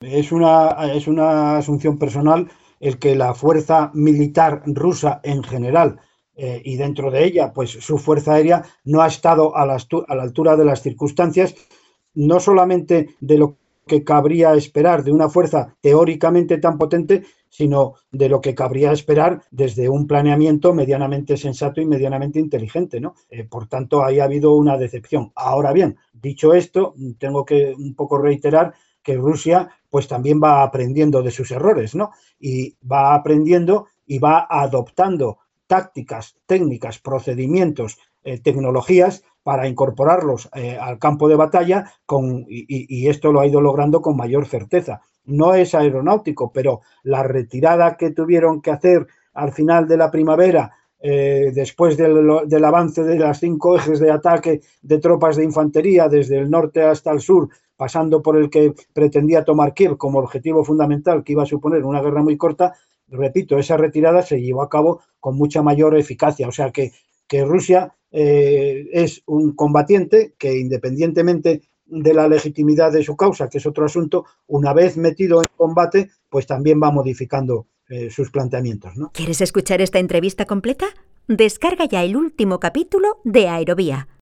Es una, es una asunción personal el que la fuerza militar rusa en general eh, y dentro de ella, pues su fuerza aérea no ha estado a la, a la altura de las circunstancias, no solamente de lo que cabría esperar de una fuerza teóricamente tan potente, sino de lo que cabría esperar desde un planeamiento medianamente sensato y medianamente inteligente, ¿no? Eh, por tanto, ahí ha habido una decepción. Ahora bien, dicho esto, tengo que un poco reiterar que Rusia pues también va aprendiendo de sus errores, ¿no? Y va aprendiendo y va adoptando tácticas, técnicas, procedimientos, eh, tecnologías para incorporarlos eh, al campo de batalla con, y, esto lo ha ido logrando con mayor certeza. No es aeronáutico, pero la retirada que tuvieron que hacer al final de la primavera, eh, después del, avance de las cinco ejes de ataque de tropas de infantería desde el norte hasta el sur, pasando por el que pretendía tomar Kiev como objetivo fundamental, que iba a suponer una guerra muy corta, repito, esa retirada se llevó a cabo con mucha mayor eficacia. O sea que, que Rusia eh, es un combatiente que independientemente de la legitimidad de su causa, que es otro asunto, una vez metido en combate, pues también va modificando eh, sus planteamientos. ¿no? ¿Quieres escuchar esta entrevista completa? Descarga ya el último capítulo de Aerovía